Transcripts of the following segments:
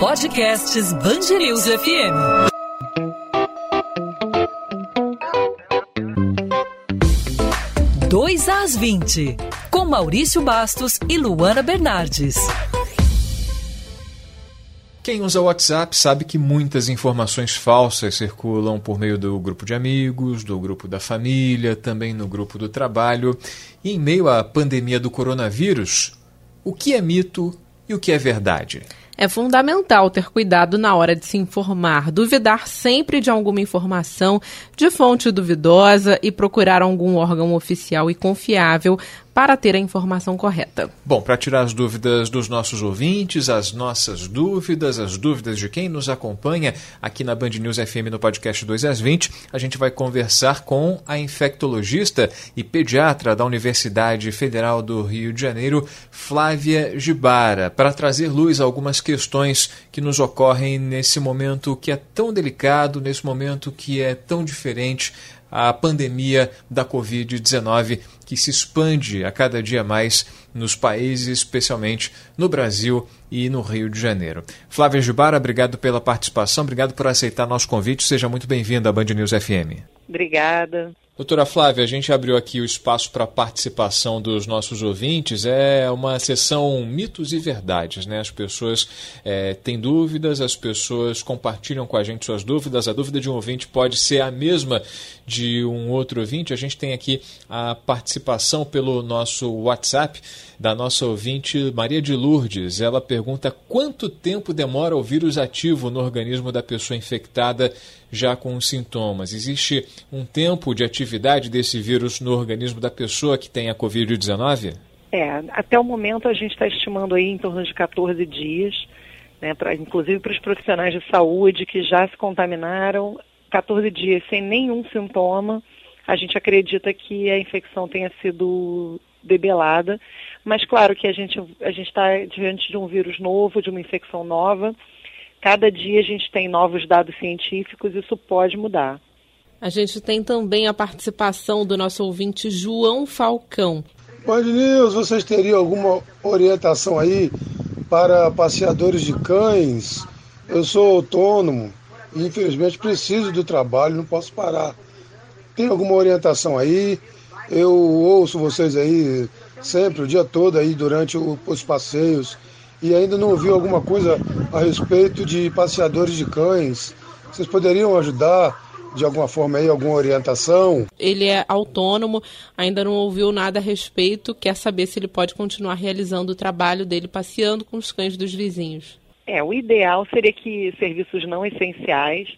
Podcasts Bangerils FM. Dois às 20, com Maurício Bastos e Luana Bernardes. Quem usa o WhatsApp sabe que muitas informações falsas circulam por meio do grupo de amigos, do grupo da família, também no grupo do trabalho. E em meio à pandemia do coronavírus, o que é mito e o que é verdade? É fundamental ter cuidado na hora de se informar, duvidar sempre de alguma informação de fonte duvidosa e procurar algum órgão oficial e confiável para ter a informação correta. Bom, para tirar as dúvidas dos nossos ouvintes, as nossas dúvidas, as dúvidas de quem nos acompanha aqui na Band News FM no podcast 2 às 20, a gente vai conversar com a infectologista e pediatra da Universidade Federal do Rio de Janeiro, Flávia Gibara, para trazer luz a algumas questões que nos ocorrem nesse momento que é tão delicado, nesse momento que é tão diferente a pandemia da Covid-19 que se expande a cada dia mais nos países, especialmente no Brasil e no Rio de Janeiro. Flávia Gibara, obrigado pela participação, obrigado por aceitar nosso convite. Seja muito bem-vinda à Band News FM. Obrigada. Doutora Flávia, a gente abriu aqui o espaço para a participação dos nossos ouvintes. É uma sessão mitos e verdades, né? As pessoas é, têm dúvidas, as pessoas compartilham com a gente suas dúvidas. A dúvida de um ouvinte pode ser a mesma de um outro ouvinte. A gente tem aqui a participação pelo nosso WhatsApp da nossa ouvinte Maria de Lourdes. Ela pergunta quanto tempo demora o vírus ativo no organismo da pessoa infectada já com sintomas. Existe um tempo de atividade desse vírus no organismo da pessoa que tem a Covid-19? É, até o momento a gente está estimando aí em torno de 14 dias, né, pra, inclusive para os profissionais de saúde que já se contaminaram, 14 dias sem nenhum sintoma, a gente acredita que a infecção tenha sido debelada, mas claro que a gente a gente está diante de um vírus novo, de uma infecção nova, Cada dia a gente tem novos dados científicos, isso pode mudar. A gente tem também a participação do nosso ouvinte João Falcão. Band News, vocês teriam alguma orientação aí para passeadores de cães? Eu sou autônomo e infelizmente preciso do trabalho, não posso parar. Tem alguma orientação aí? Eu ouço vocês aí sempre, o dia todo aí durante os passeios e ainda não ouviu alguma coisa a respeito de passeadores de cães. Vocês poderiam ajudar de alguma forma aí, alguma orientação? Ele é autônomo, ainda não ouviu nada a respeito, quer saber se ele pode continuar realizando o trabalho dele passeando com os cães dos vizinhos. É, o ideal seria que serviços não essenciais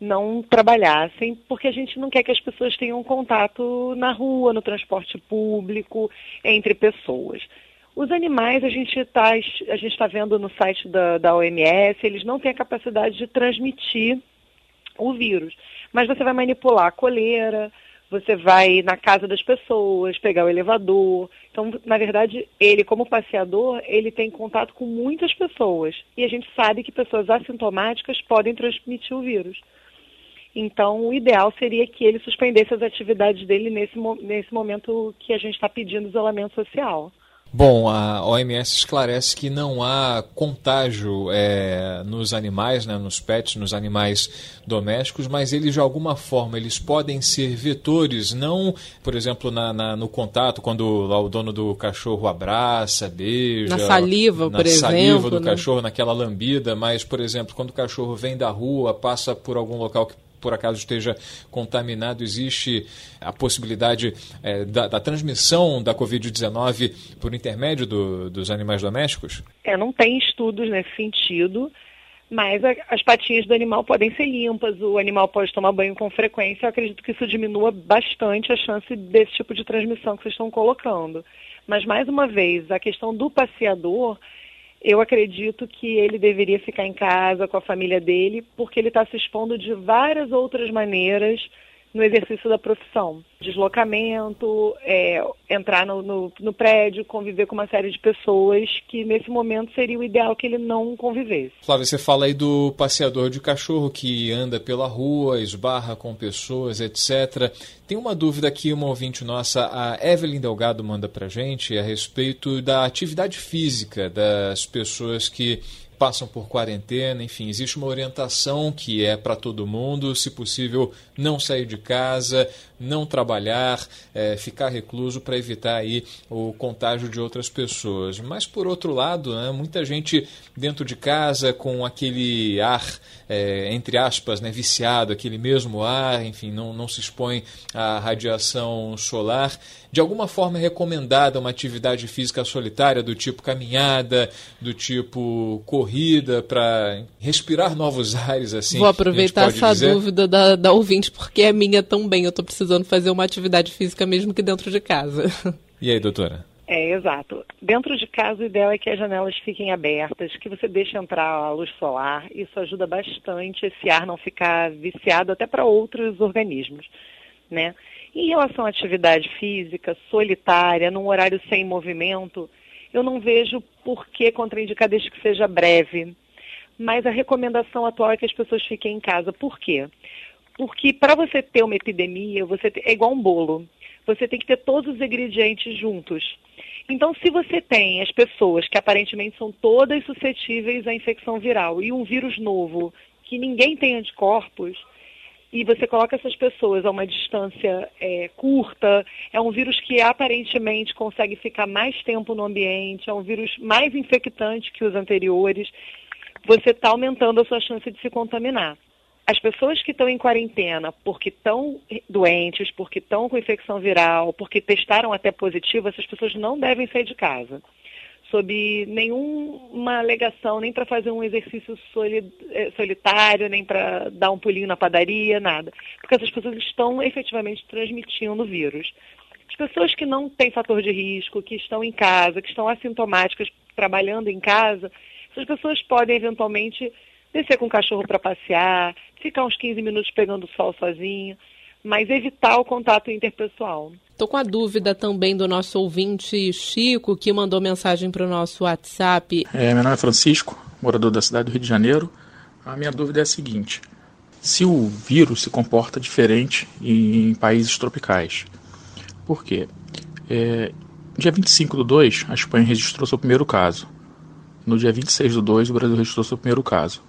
não trabalhassem, porque a gente não quer que as pessoas tenham contato na rua, no transporte público, entre pessoas. Os animais, a gente está a gente tá vendo no site da, da OMS, eles não têm a capacidade de transmitir o vírus. Mas você vai manipular a coleira, você vai na casa das pessoas, pegar o elevador. Então, na verdade, ele, como passeador, ele tem contato com muitas pessoas. E a gente sabe que pessoas assintomáticas podem transmitir o vírus. Então, o ideal seria que ele suspendesse as atividades dele nesse, nesse momento que a gente está pedindo isolamento social. Bom, a OMS esclarece que não há contágio é, nos animais, né, nos pets, nos animais domésticos, mas eles de alguma forma eles podem ser vetores, não, por exemplo, na, na no contato, quando lá, o dono do cachorro abraça, beija. Na saliva, na por exemplo. Na saliva do né? cachorro, naquela lambida, mas, por exemplo, quando o cachorro vem da rua, passa por algum local que por acaso esteja contaminado, existe a possibilidade é, da, da, transmissão da Covid-19 por intermédio do, dos animais domésticos? É, não tem estudos nesse sentido, mas a, as patinhas do animal podem ser limpas, o animal pode tomar banho com frequência. Eu acredito que isso diminua bastante a chance desse tipo de transmissão que vocês estão colocando. Mas, mais uma vez, a questão do passeador eu acredito que ele deveria ficar em casa com a família dele, porque ele está se expondo de várias outras maneiras no exercício da profissão. Deslocamento, é, entrar no, no, no, prédio, conviver com uma série de pessoas que nesse momento seria o ideal que ele não convivesse. Flávia, você fala aí do passeador de cachorro que anda pela rua, esbarra com pessoas, etc. Tem uma dúvida aqui, uma ouvinte nossa, a Evelyn Delgado manda pra gente a respeito da atividade física das pessoas que passam por quarentena, enfim, existe uma orientação que é para todo mundo, se possível, não sair de casa, não trabalhar, é, ficar recluso para evitar aí o contágio de outras pessoas. Mas por outro lado, né, muita gente dentro de casa com aquele ar, é, entre aspas, né, viciado, aquele mesmo ar, enfim, não, não se expõe à radiação solar. De alguma forma é recomendada uma atividade física solitária do tipo caminhada, do tipo corrida, para respirar novos ares assim. Vou aproveitar essa dizer. dúvida da, da ouvinte, porque é minha também. Eu estou precisando precisando fazer uma atividade física mesmo que dentro de casa. E aí, doutora? É, exato. Dentro de casa, o ideal é que as janelas fiquem abertas, que você deixe entrar a luz solar. Isso ajuda bastante esse ar não ficar viciado até para outros organismos, né? Em relação à atividade física solitária, num horário sem movimento, eu não vejo por que contraindicar desde que seja breve. Mas a recomendação atual é que as pessoas fiquem em casa. Por quê? Porque para você ter uma epidemia, você é igual um bolo. Você tem que ter todos os ingredientes juntos. Então, se você tem as pessoas que aparentemente são todas suscetíveis à infecção viral e um vírus novo que ninguém tem anticorpos, e você coloca essas pessoas a uma distância é, curta, é um vírus que aparentemente consegue ficar mais tempo no ambiente, é um vírus mais infectante que os anteriores, você está aumentando a sua chance de se contaminar as pessoas que estão em quarentena porque estão doentes, porque estão com infecção viral, porque testaram até positivo, essas pessoas não devem sair de casa. Sob nenhuma alegação, nem para fazer um exercício eh, solitário, nem para dar um pulinho na padaria, nada. Porque essas pessoas estão efetivamente transmitindo o vírus. As pessoas que não têm fator de risco, que estão em casa, que estão assintomáticas, trabalhando em casa, essas pessoas podem eventualmente descer com o cachorro para passear, ficar uns 15 minutos pegando sol sozinho, mas evitar o contato interpessoal. Estou com a dúvida também do nosso ouvinte Chico, que mandou mensagem para o nosso WhatsApp. É, meu nome é Francisco, morador da cidade do Rio de Janeiro. A minha dúvida é a seguinte: se o vírus se comporta diferente em países tropicais. Por quê? É, dia 25 do 2, a Espanha registrou seu primeiro caso. No dia 26 do 2, o Brasil registrou seu primeiro caso.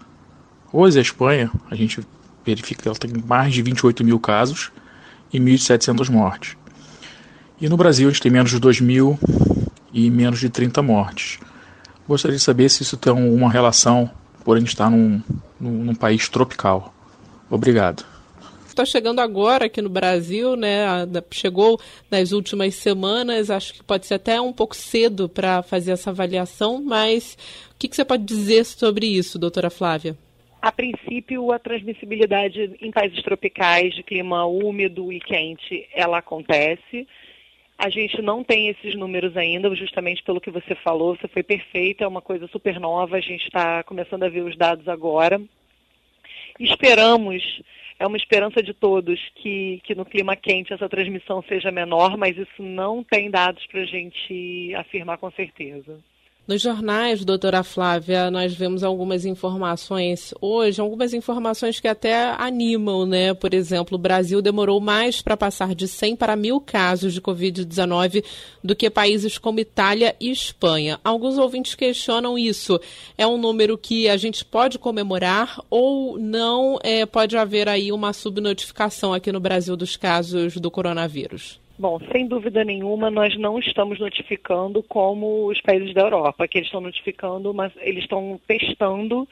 Hoje a Espanha, a gente verifica que ela tem mais de 28 mil casos e 1.700 mortes. E no Brasil a gente tem menos de 2 mil e menos de 30 mortes. Gostaria de saber se isso tem alguma relação por a gente estar num, num, num país tropical. Obrigado está chegando agora aqui no Brasil, né? Chegou nas últimas semanas, acho que pode ser até um pouco cedo para fazer essa avaliação, mas o que, que, você pode dizer sobre isso, doutora Flávia? A princípio, a transmissibilidade em países tropicais de clima úmido e quente, ela acontece. A gente não tem esses números ainda, justamente pelo que você falou, você foi perfeita, é uma coisa super nova, a gente está começando a ver os dados agora. Esperamos, é uma esperança de todos, que, que no clima quente essa transmissão seja menor, mas isso não tem dados para a gente afirmar com certeza. Nos jornais, doutora Flávia, nós vemos algumas informações hoje, algumas informações que até animam, né? Por exemplo, o Brasil demorou mais para passar de 100 para mil casos de Covid-19 do que países como Itália e Espanha. Alguns ouvintes questionam isso. É um número que a gente pode comemorar ou não é, pode haver aí uma subnotificação aqui no Brasil dos casos do coronavírus? Bom, sem dúvida nenhuma, nós não estamos notificando como os países da Europa, que eles estão notificando, mas eles estão testando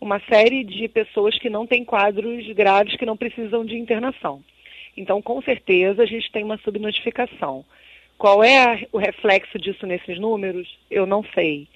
uma série de pessoas que não têm quadros graves que não precisam de internação. Então, com certeza, a gente tem uma subnotificação. Qual é a, o reflexo disso nesses números? Eu não sei.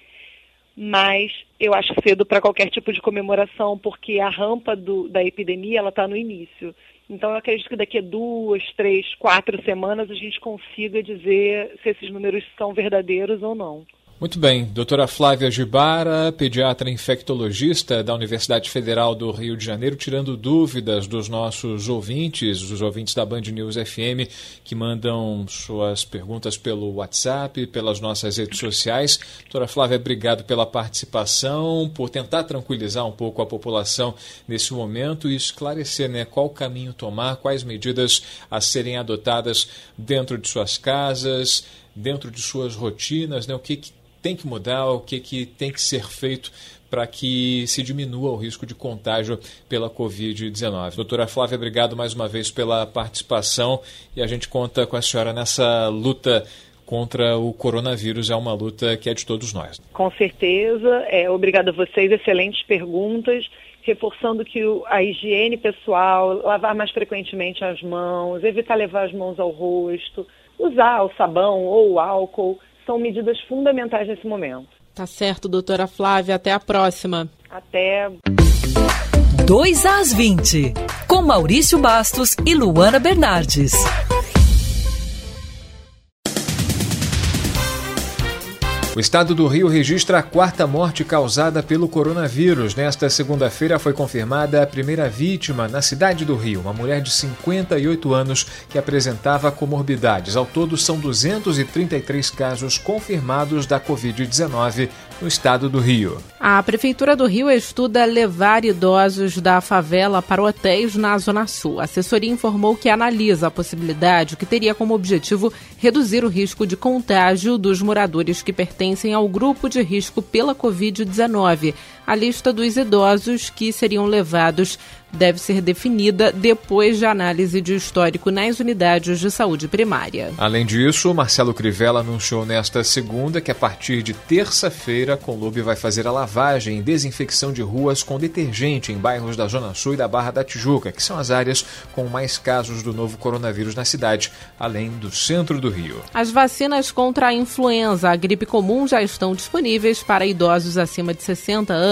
Mas eu acho cedo para qualquer tipo de comemoração, porque a rampa do, da epidemia ela está no início. Então, eu acredito que daqui a duas, três, quatro semanas a gente consiga dizer se esses números são verdadeiros ou não. Muito bem. Doutora Flávia Gibara, pediatra infectologista da Universidade Federal do Rio de Janeiro, tirando dúvidas dos nossos ouvintes, os ouvintes da Band News FM, que mandam suas perguntas pelo WhatsApp, pelas nossas redes sociais. Doutora Flávia, obrigado pela participação, por tentar tranquilizar um pouco a população nesse momento e esclarecer né, qual caminho tomar, quais medidas a serem adotadas dentro de suas casas, dentro de suas rotinas, né, o que, que tem que mudar, o que, que tem que ser feito para que se diminua o risco de contágio pela Covid-19. Doutora Flávia, obrigado mais uma vez pela participação e a gente conta com a senhora nessa luta contra o coronavírus. É uma luta que é de todos nós. Com certeza. É, obrigada a vocês, excelentes perguntas. Reforçando que a higiene pessoal, lavar mais frequentemente as mãos, evitar levar as mãos ao rosto, usar o sabão ou o álcool são medidas fundamentais nesse momento. Tá certo, doutora Flávia. Até a próxima. Até. 2 às 20, com Maurício Bastos e Luana Bernardes. O estado do Rio registra a quarta morte causada pelo coronavírus. Nesta segunda-feira foi confirmada a primeira vítima na cidade do Rio, uma mulher de 58 anos que apresentava comorbidades. Ao todo, são 233 casos confirmados da Covid-19 no estado do Rio. A Prefeitura do Rio estuda levar idosos da favela para hotéis na Zona Sul. A assessoria informou que analisa a possibilidade, que teria como objetivo reduzir o risco de contágio dos moradores que pertencem ao grupo de risco pela Covid-19. A lista dos idosos que seriam levados deve ser definida depois de análise de histórico nas unidades de saúde primária. Além disso, Marcelo Crivella anunciou nesta segunda que a partir de terça-feira a Conlube vai fazer a lavagem e desinfecção de ruas com detergente em bairros da Zona Sul e da Barra da Tijuca, que são as áreas com mais casos do novo coronavírus na cidade, além do centro do Rio. As vacinas contra a influenza, a gripe comum já estão disponíveis para idosos acima de 60 anos,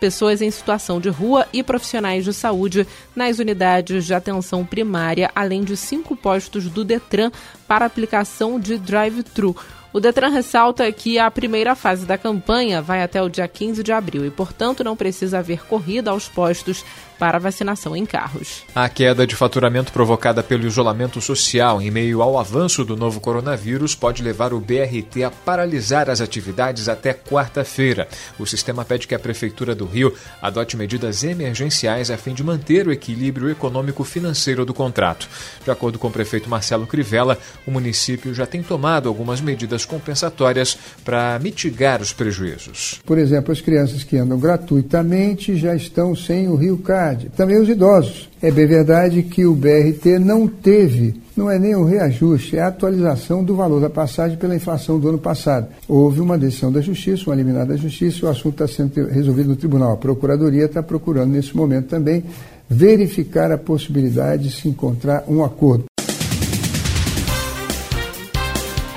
pessoas em situação de rua e profissionais de saúde nas unidades de atenção primária, além de cinco postos do Detran para aplicação de drive-thru. O Detran ressalta que a primeira fase da campanha vai até o dia 15 de abril e, portanto, não precisa haver corrida aos postos para vacinação em carros. A queda de faturamento provocada pelo isolamento social em meio ao avanço do novo coronavírus pode levar o BRT a paralisar as atividades até quarta-feira. O sistema pede que a Prefeitura do Rio adote medidas emergenciais a fim de manter o equilíbrio econômico-financeiro do contrato. De acordo com o prefeito Marcelo Crivella, o município já tem tomado algumas medidas compensatórias para mitigar os prejuízos. Por exemplo, as crianças que andam gratuitamente já estão sem o Rio Card verdade. Também os idosos. É bem verdade que o BRT não teve, não é nem o reajuste, é a atualização do valor da passagem pela inflação do ano passado. Houve uma decisão da Justiça, uma liminar da Justiça, o assunto está sendo resolvido no tribunal. A Procuradoria está procurando, nesse momento também, verificar a possibilidade de se encontrar um acordo.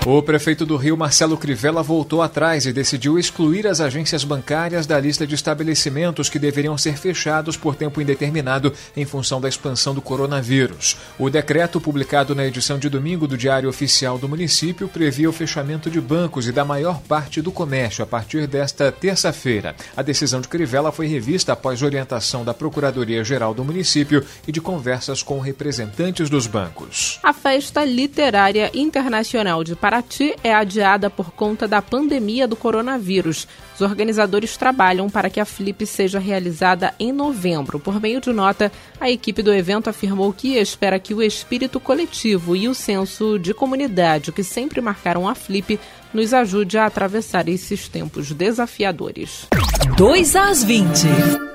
O prefeito do Rio, Marcelo Crivella, voltou atrás e decidiu excluir as agências bancárias da lista de estabelecimentos que deveriam ser fechados por tempo indeterminado em função da expansão do coronavírus. O decreto, publicado na edição de domingo do Diário Oficial do município, previa o fechamento de bancos e da maior parte do comércio a partir desta terça-feira. A decisão de Crivella foi revista após orientação da Procuradoria-Geral do município e de conversas com representantes dos bancos. A Festa Literária Internacional de Paraná Paraty é adiada por conta da pandemia do coronavírus. Os organizadores trabalham para que a Flip seja realizada em novembro. Por meio de nota, a equipe do evento afirmou que espera que o espírito coletivo e o senso de comunidade que sempre marcaram a Flip nos ajude a atravessar esses tempos desafiadores. 2 às 20.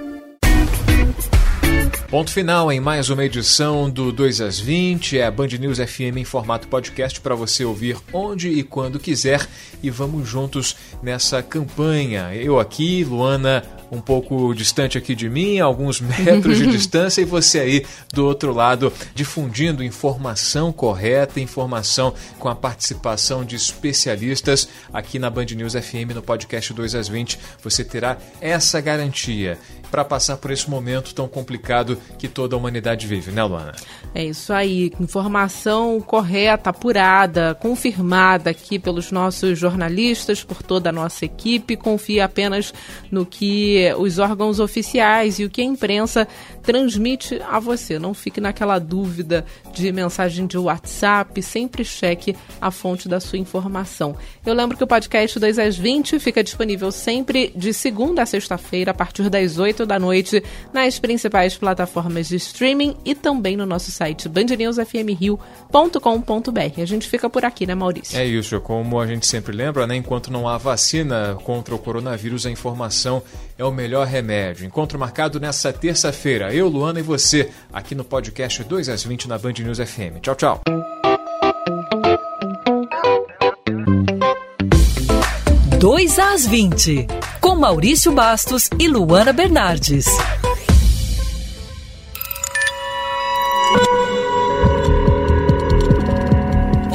Ponto final em mais uma edição do 2 às 20, é a Band News FM em formato podcast para você ouvir onde e quando quiser e vamos juntos nessa campanha. Eu aqui, Luana um pouco distante aqui de mim, alguns metros de distância, e você aí do outro lado difundindo informação correta, informação com a participação de especialistas aqui na Band News FM no podcast 2 às 20. Você terá essa garantia para passar por esse momento tão complicado que toda a humanidade vive, né, Luana? É isso aí, informação correta, apurada, confirmada aqui pelos nossos jornalistas, por toda a nossa equipe. Confie apenas no que os órgãos oficiais e o que a imprensa transmite a você. Não fique naquela dúvida de mensagem de WhatsApp, sempre cheque a fonte da sua informação. Eu lembro que o podcast 2 às 20 fica disponível sempre de segunda a sexta-feira, a partir das 8 da noite, nas principais plataformas de streaming e também no nosso site bandnewsfmrio.com.br. A gente fica por aqui, né, Maurício? É isso, como a gente sempre lembra, né? Enquanto não há vacina contra o coronavírus, a informação é o melhor remédio. Encontro marcado nessa terça-feira. Eu, Luana e você, aqui no podcast 2 às 20 na Band News FM. Tchau, tchau. Dois às 20, com Maurício Bastos e Luana Bernardes.